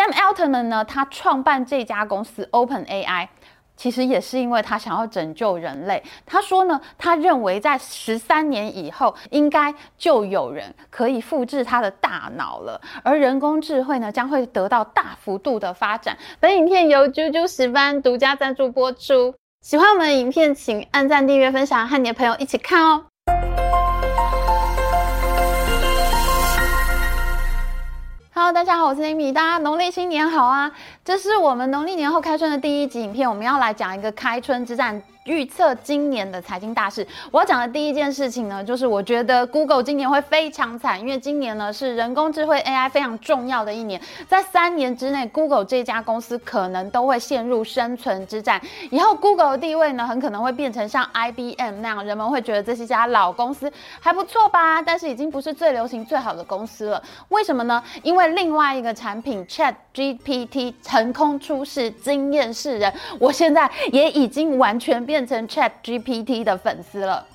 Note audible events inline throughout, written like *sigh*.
Sam Altman 呢，他创办这家公司 Open AI。其实也是因为他想要拯救人类。他说呢，他认为在十三年以后，应该就有人可以复制他的大脑了，而人工智慧呢，将会得到大幅度的发展。本影片由啾啾十班独家赞助播出。喜欢我们的影片，请按赞、订阅、分享，和你的朋友一起看哦。Hello，大家好，我是 Amy，大家农历新年好啊！这是我们农历年后开春的第一集影片，我们要来讲一个开春之战。预测今年的财经大事，我要讲的第一件事情呢，就是我觉得 Google 今年会非常惨，因为今年呢是人工智慧 AI 非常重要的一年，在三年之内，Google 这家公司可能都会陷入生存之战。以后 Google 的地位呢，很可能会变成像 IBM 那样，人们会觉得这是一家老公司，还不错吧？但是已经不是最流行、最好的公司了。为什么呢？因为另外一个产品 Chat GPT 成空出世，惊艳世人。我现在也已经完全。变成 Chat GPT 的粉丝了。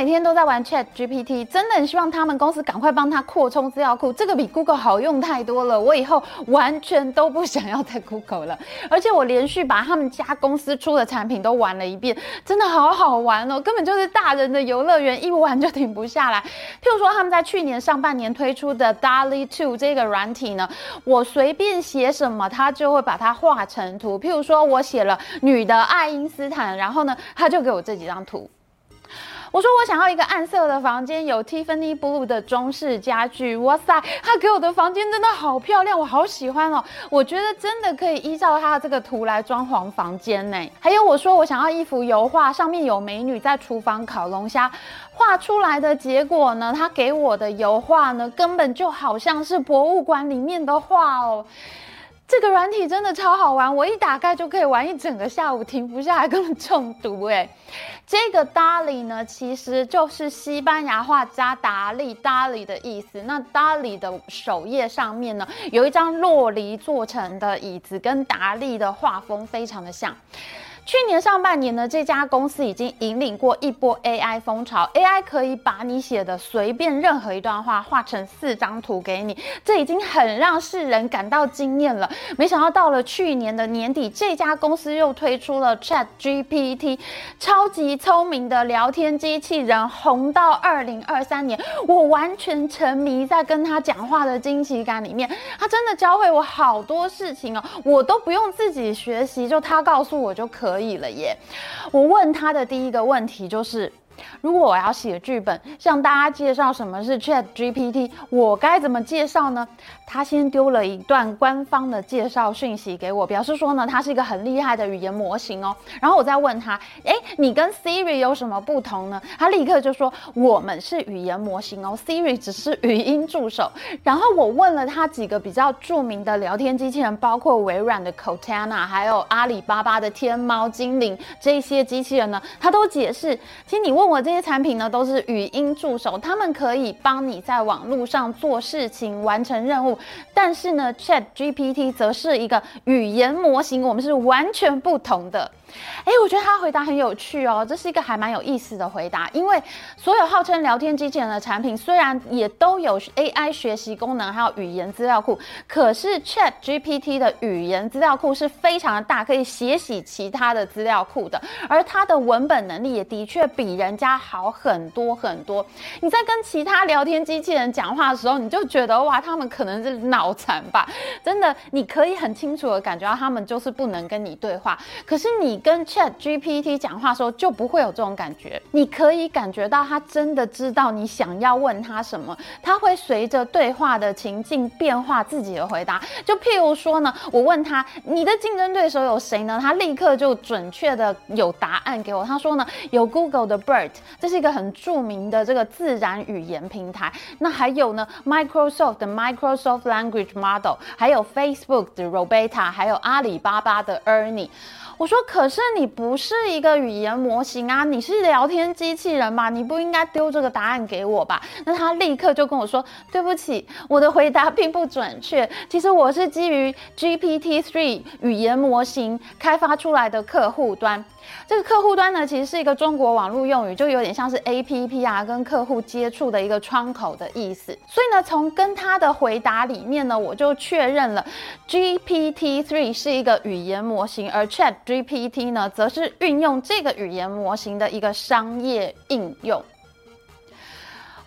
每天都在玩 Chat GPT，真的很希望他们公司赶快帮他扩充资料库，这个比 Google 好用太多了。我以后完全都不想要在 *laughs* Google 了，而且我连续把他们家公司出的产品都玩了一遍，真的好好玩哦，根本就是大人的游乐园，一玩就停不下来。譬如说他们在去年上半年推出的 Dali Two 这个软体呢，我随便写什么，它就会把它画成图。譬如说我写了女的爱因斯坦，然后呢，它就给我这几张图。我说我想要一个暗色的房间，有 Tiffany Blue 的中式家具。哇塞，他给我的房间真的好漂亮，我好喜欢哦。我觉得真的可以依照他的这个图来装潢房间呢。还有我说我想要一幅油画，上面有美女在厨房烤龙虾，画出来的结果呢，他给我的油画呢，根本就好像是博物馆里面的画哦。这个软体真的超好玩，我一打开就可以玩一整个下午，停不下来，根本中毒哎！这个 Dali 呢，其实就是西班牙话加达利 Dali 的意思。那 Dali 的首页上面呢，有一张洛梨做成的椅子，跟达利的画风非常的像。去年上半年呢，这家公司已经引领过一波 AI 风潮。AI 可以把你写的随便任何一段话画成四张图给你，这已经很让世人感到惊艳了。没想到到了去年的年底，这家公司又推出了 Chat GPT，超级聪明的聊天机器人，红到二零二三年，我完全沉迷在跟他讲话的惊喜感里面。他真的教会我好多事情哦，我都不用自己学习，就他告诉我就可。可以了耶！我问他的第一个问题就是。如果我要写剧本，向大家介绍什么是 Chat GPT，我该怎么介绍呢？他先丢了一段官方的介绍讯息给我，表示说呢，它是一个很厉害的语言模型哦。然后我再问他，哎，你跟 Siri 有什么不同呢？他立刻就说，我们是语言模型哦，Siri 只是语音助手。然后我问了他几个比较著名的聊天机器人，包括微软的 Cortana，还有阿里巴巴的天猫精灵这些机器人呢，他都解释，其实你问。我这些产品呢，都是语音助手，他们可以帮你在网络上做事情、完成任务。但是呢，Chat GPT 则是一个语言模型，我们是完全不同的。哎，我觉得他回答很有趣哦，这是一个还蛮有意思的回答。因为所有号称聊天机器人的产品，虽然也都有 AI 学习功能，还有语言资料库，可是 Chat GPT 的语言资料库是非常的大，可以写洗其他的资料库的。而它的文本能力也的确比人家好很多很多。你在跟其他聊天机器人讲话的时候，你就觉得哇，他们可能是脑残吧？真的，你可以很清楚的感觉到他们就是不能跟你对话。可是你。跟 Chat GPT 讲话的时候就不会有这种感觉，你可以感觉到他真的知道你想要问他什么，他会随着对话的情境变化自己的回答。就譬如说呢，我问他你的竞争对手有谁呢？他立刻就准确的有答案给我。他说呢，有 Google 的 BERT，这是一个很著名的这个自然语言平台。那还有呢，Microsoft 的 Microsoft Language Model，还有 Facebook 的 Robeta，还有阿里巴巴的 Ernie。我说，可是你不是一个语言模型啊，你是聊天机器人嘛，你不应该丢这个答案给我吧？那他立刻就跟我说，对不起，我的回答并不准确。其实我是基于 GPT-3 语言模型开发出来的客户端。这个客户端呢，其实是一个中国网络用语，就有点像是 A P P 啊，跟客户接触的一个窗口的意思。所以呢，从跟他的回答里面呢，我就确认了 G P T Three 是一个语言模型，而 Chat G P T 呢，则是运用这个语言模型的一个商业应用。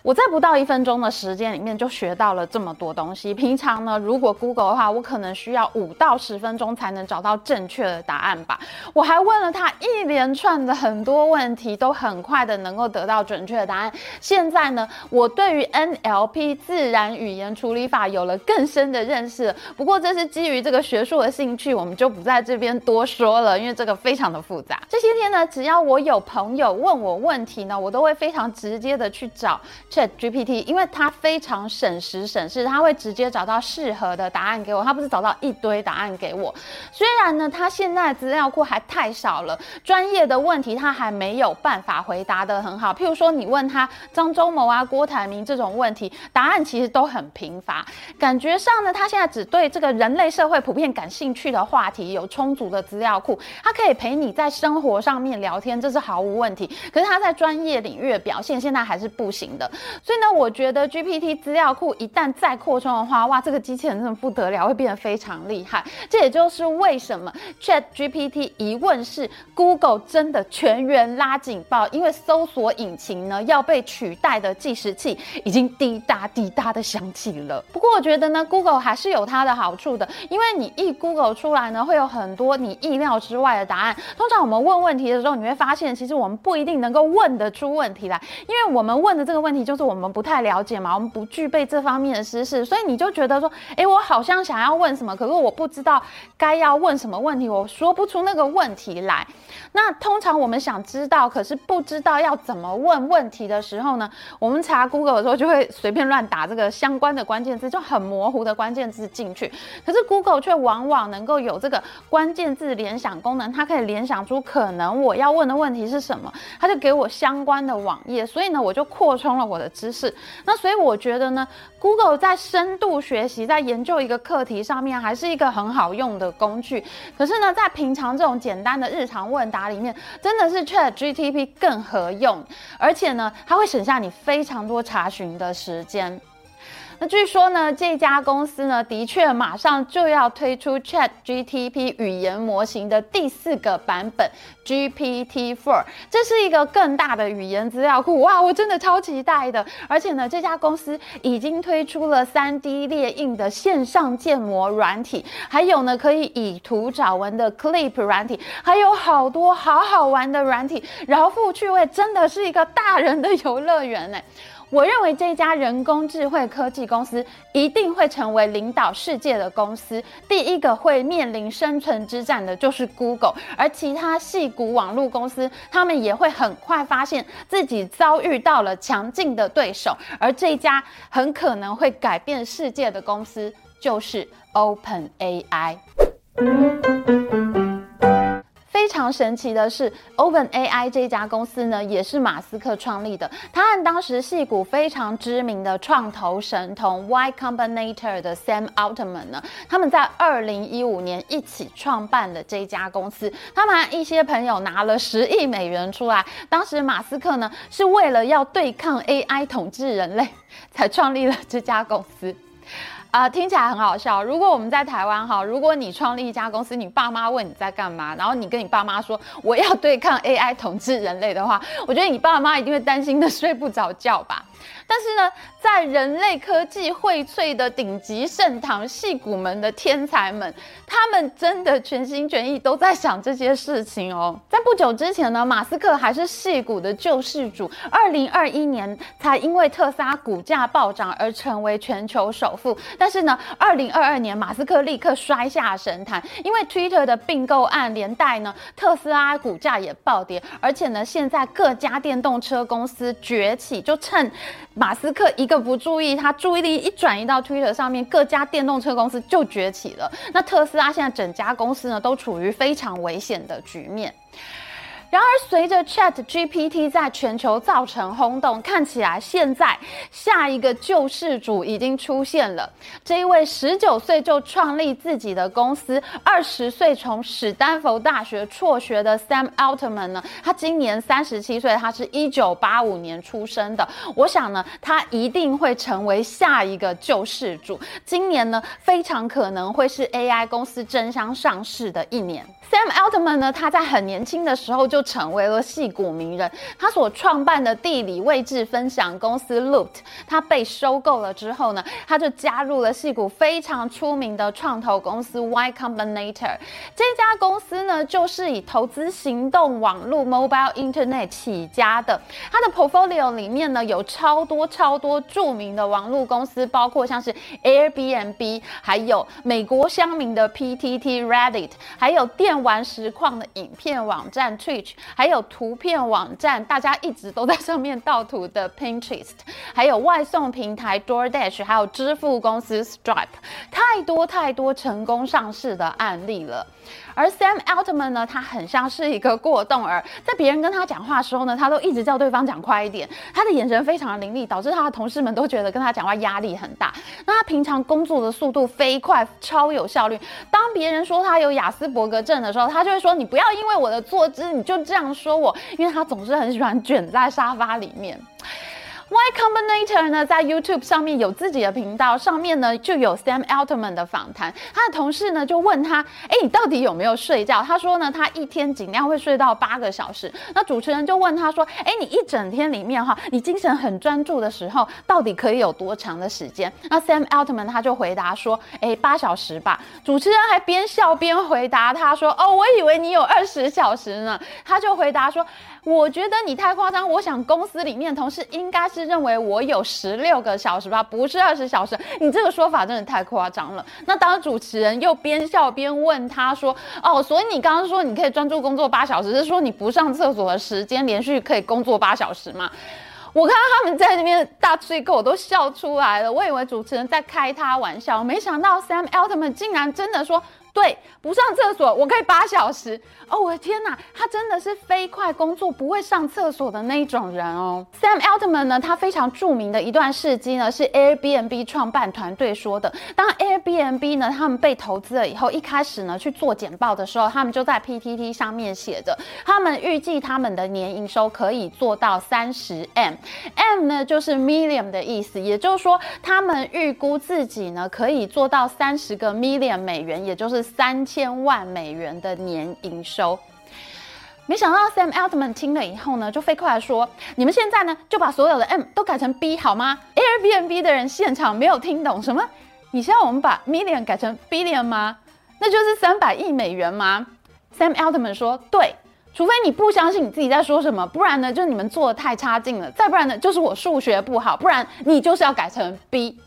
我在不到一分钟的时间里面就学到了这么多东西。平常呢，如果 Google 的话，我可能需要五到十分钟才能找到正确的答案吧。我还问了他一连串的很多问题，都很快的能够得到准确的答案。现在呢，我对于 NLP 自然语言处理法有了更深的认识。不过这是基于这个学术的兴趣，我们就不在这边多说了，因为这个非常的复杂。这些天呢，只要我有朋友问我问题呢，我都会非常直接的去找。Chat GPT，因为它非常省时省事，它会直接找到适合的答案给我，它不是找到一堆答案给我。虽然呢，它现在资料库还太少了，专业的问题它还没有办法回答的很好。譬如说，你问他张忠谋啊、郭台铭这种问题，答案其实都很贫乏。感觉上呢，他现在只对这个人类社会普遍感兴趣的话题有充足的资料库，它可以陪你在生活上面聊天，这是毫无问题。可是他在专业领域的表现现在还是不行的。所以呢，我觉得 GPT 资料库一旦再扩充的话，哇，这个机器人真的不得了，会变得非常厉害。这也就是为什么 Chat GPT 一问世，Google 真的全员拉警报，因为搜索引擎呢要被取代的计时器已经滴答滴答的响起了。不过我觉得呢，Google 还是有它的好处的，因为你一 Google 出来呢，会有很多你意料之外的答案。通常我们问问题的时候，你会发现，其实我们不一定能够问得出问题来，因为我们问的这个问题就就是我们不太了解嘛，我们不具备这方面的知识，所以你就觉得说，哎，我好像想要问什么，可是我不知道该要问什么问题，我说不出那个问题来。那通常我们想知道，可是不知道要怎么问问题的时候呢，我们查 Google 的时候就会随便乱打这个相关的关键字，就很模糊的关键字进去。可是 Google 却往往能够有这个关键字联想功能，它可以联想出可能我要问的问题是什么，它就给我相关的网页，所以呢，我就扩充了我的知识。那所以我觉得呢，Google 在深度学习、在研究一个课题上面，还是一个很好用的工具。可是呢，在平常这种简单的日常问答里面，真的是 Chat GTP 更合用，而且呢，它会省下你非常多查询的时间。那据说呢，这家公司呢，的确马上就要推出 Chat GPT 语言模型的第四个版本 GPT Four，这是一个更大的语言资料库。哇，我真的超期待的！而且呢，这家公司已经推出了 3D 列印的线上建模软体，还有呢，可以以图找文的 Clip 软体，还有好多好好玩的软体，饶富趣味，真的是一个大人的游乐园呢。我认为这家人工智慧科技公司一定会成为领导世界的公司。第一个会面临生存之战的就是 Google，而其他细股网络公司，他们也会很快发现自己遭遇到了强劲的对手。而这家很可能会改变世界的公司，就是 Open AI。非常神奇的是，Open AI 这家公司呢，也是马斯克创立的。他和当时戏骨非常知名的创投神童 Y Combinator 的 Sam Altman 呢，他们在二零一五年一起创办了这家公司。他们一些朋友拿了十亿美元出来。当时马斯克呢，是为了要对抗 AI 统治人类，才创立了这家公司。啊，听起来很好笑。如果我们在台湾哈，如果你创立一家公司，你爸妈问你在干嘛，然后你跟你爸妈说我要对抗 AI 统治人类的话，我觉得你爸妈一定会担心的 *laughs* 睡不着觉吧。但是呢，在人类科技荟萃的顶级盛唐戏骨们的天才们，他们真的全心全意都在想这些事情哦。在不久之前呢，马斯克还是戏骨的救世主，二零二一年才因为特斯拉股价暴涨而成为全球首富。但是呢，二零二二年马斯克立刻摔下神坛，因为 Twitter 的并购案连带呢，特斯拉股价也暴跌，而且呢，现在各家电动车公司崛起，就趁。马斯克一个不注意，他注意力一转移到 Twitter 上面，各家电动车公司就崛起了。那特斯拉现在整家公司呢，都处于非常危险的局面。然而，随着 Chat GPT 在全球造成轰动，看起来现在下一个救世主已经出现了。这一位十九岁就创立自己的公司，二十岁从史丹佛大学辍学的 Sam Altman 呢，他今年三十七岁，他是一九八五年出生的。我想呢，他一定会成为下一个救世主。今年呢，非常可能会是 AI 公司争相上市的一年。Sam Altman 呢，他在很年轻的时候就成为了戏骨名人。他所创办的地理位置分享公司 Loot，他被收购了之后呢，他就加入了戏骨非常出名的创投公司 Y Combinator。这家公司呢，就是以投资行动网络 Mobile Internet 起家的。它的 portfolio 里面呢，有超多超多著名的网络公司，包括像是 Airbnb，还有美国乡民的 PTT、Reddit，还有电玩实况的影片网站 Twitch，还有图片网站，大家一直都在上面盗图的 Pinterest，还有外送平台 DoorDash，还有支付公司 Stripe，太多太多成功上市的案例了。而 Sam Altman 呢，他很像是一个过动儿，在别人跟他讲话的时候呢，他都一直叫对方讲快一点。他的眼神非常的凌厉，导致他的同事们都觉得跟他讲话压力很大。那他平常工作的速度飞快，超有效率。当别人说他有雅斯伯格症的时候，他就会说：“你不要因为我的坐姿你就这样说我。”因为他总是很喜欢卷在沙发里面。Y Combinator 呢，在 YouTube 上面有自己的频道，上面呢就有 Sam Altman 的访谈。他的同事呢就问他：“哎，你到底有没有睡觉？”他说呢，他一天尽量会睡到八个小时。那主持人就问他说：“哎，你一整天里面哈，你精神很专注的时候，到底可以有多长的时间？”那 Sam Altman 他就回答说：“哎，八小时吧。”主持人还边笑边回答他说：“哦，我以为你有二十小时呢。”他就回答说。我觉得你太夸张，我想公司里面同事应该是认为我有十六个小时吧，不是二十小时。你这个说法真的太夸张了。那当主持人又边笑边问他说：“哦，所以你刚刚说你可以专注工作八小时，是说你不上厕所的时间连续可以工作八小时吗？”我看到他们在那边大吹口，我都笑出来了。我以为主持人在开他玩笑，没想到 Sam Altman 竟然真的说。对，不上厕所我可以八小时哦！我的天哪，他真的是飞快工作不会上厕所的那一种人哦。Sam Altman 呢，他非常著名的一段事迹呢，是 Airbnb 创办团队说的。当 Airbnb 呢，他们被投资了以后，一开始呢去做简报的时候，他们就在 PTT 上面写着，他们预计他们的年营收可以做到三十 M，M 呢就是 million 的意思，也就是说，他们预估自己呢可以做到三十个 million 美元，也就是。三千万美元的年营收，没想到 Sam Altman 听了以后呢，就飞快地说：“你们现在呢，就把所有的 M 都改成 B 好吗？”Airbnb 的人现场没有听懂什么，你希望我们把 million 改成 billion 吗？那就是三百亿美元吗？Sam Altman 说：“对，除非你不相信你自己在说什么，不然呢，就是你们做的太差劲了；再不然呢，就是我数学不好，不然你就是要改成 B。”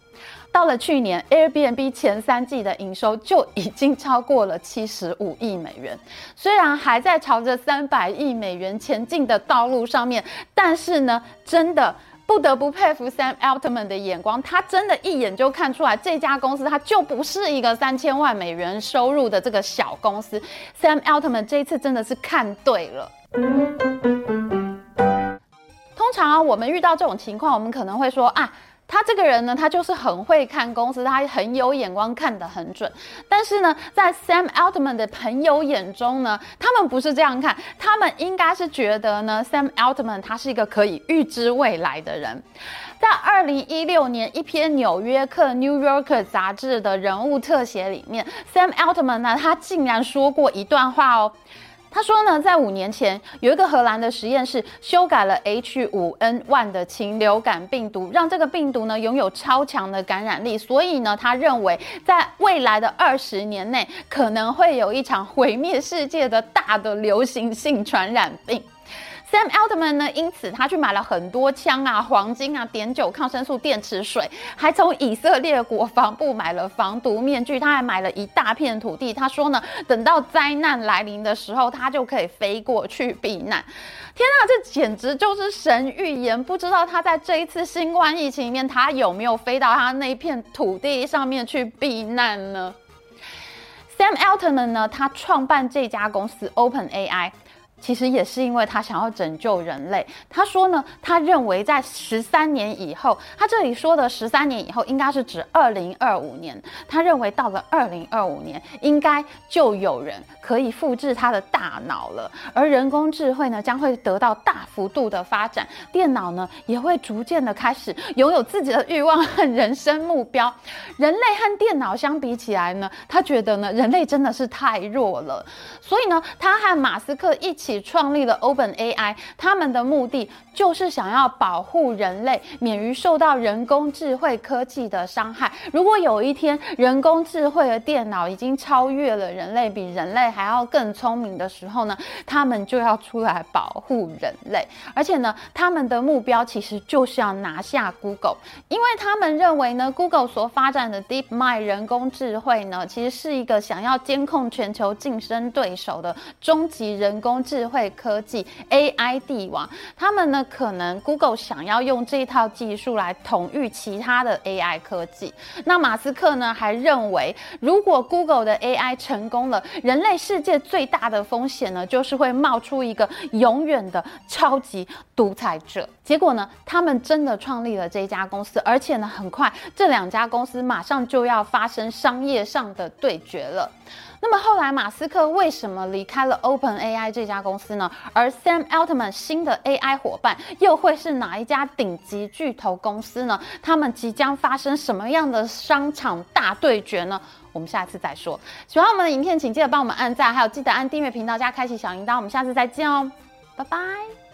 到了去年，Airbnb 前三季的营收就已经超过了七十五亿美元。虽然还在朝着三百亿美元前进的道路上面，但是呢，真的不得不佩服 Sam Altman 的眼光，他真的一眼就看出来这家公司它就不是一个三千万美元收入的这个小公司。Sam Altman 这一次真的是看对了。通常我们遇到这种情况，我们可能会说啊。他这个人呢，他就是很会看公司，他很有眼光，看得很准。但是呢，在 Sam Altman 的朋友眼中呢，他们不是这样看，他们应该是觉得呢，Sam Altman 他是一个可以预知未来的人。在二零一六年一篇《纽约客》（New Yorker） 杂志的人物特写里面，Sam Altman 呢，他竟然说过一段话哦。他说呢，在五年前，有一个荷兰的实验室修改了 H5N1 的禽流感病毒，让这个病毒呢拥有超强的感染力。所以呢，他认为在未来的二十年内，可能会有一场毁灭世界的大的流行性传染病。Sam Altman 呢？因此他去买了很多枪啊、黄金啊、碘酒、抗生素、电池水，还从以色列国防部买了防毒面具。他还买了一大片土地。他说呢，等到灾难来临的时候，他就可以飞过去避难。天啊，这简直就是神预言！不知道他在这一次新冠疫情里面，他有没有飞到他那片土地上面去避难呢？Sam Altman 呢？他创办这家公司 Open AI。其实也是因为他想要拯救人类。他说呢，他认为在十三年以后，他这里说的十三年以后，应该是指二零二五年。他认为到了二零二五年，应该就有人可以复制他的大脑了，而人工智慧呢，将会得到大幅度的发展，电脑呢，也会逐渐的开始拥有自己的欲望和人生目标。人类和电脑相比起来呢，他觉得呢，人类真的是太弱了。所以呢，他和马斯克一起创立了 Open AI，他们的目的就是想要保护人类免于受到人工智慧科技的伤害。如果有一天人工智慧的电脑已经超越了人类，比人类还要更聪明的时候呢，他们就要出来保护人类。而且呢，他们的目标其实就是要拿下 Google，因为他们认为呢，Google 所发展的 DeepMind 人工智慧呢，其实是一个想要监控全球竞争对手的终极人工智智慧科技 AI 帝王。他们呢，可能 Google 想要用这一套技术来统御其他的 AI 科技。那马斯克呢，还认为，如果 Google 的 AI 成功了，人类世界最大的风险呢，就是会冒出一个永远的超级独裁者。结果呢，他们真的创立了这家公司，而且呢，很快这两家公司马上就要发生商业上的对决了。那么后来，马斯克为什么离开了 Open AI 这家公司呢？而 Sam Altman 新的 AI 伙伴又会是哪一家顶级巨头公司呢？他们即将发生什么样的商场大对决呢？我们下次再说。喜欢我们的影片，请记得帮我们按赞，还有记得按订阅频道加开启小铃铛。我们下次再见哦，拜拜。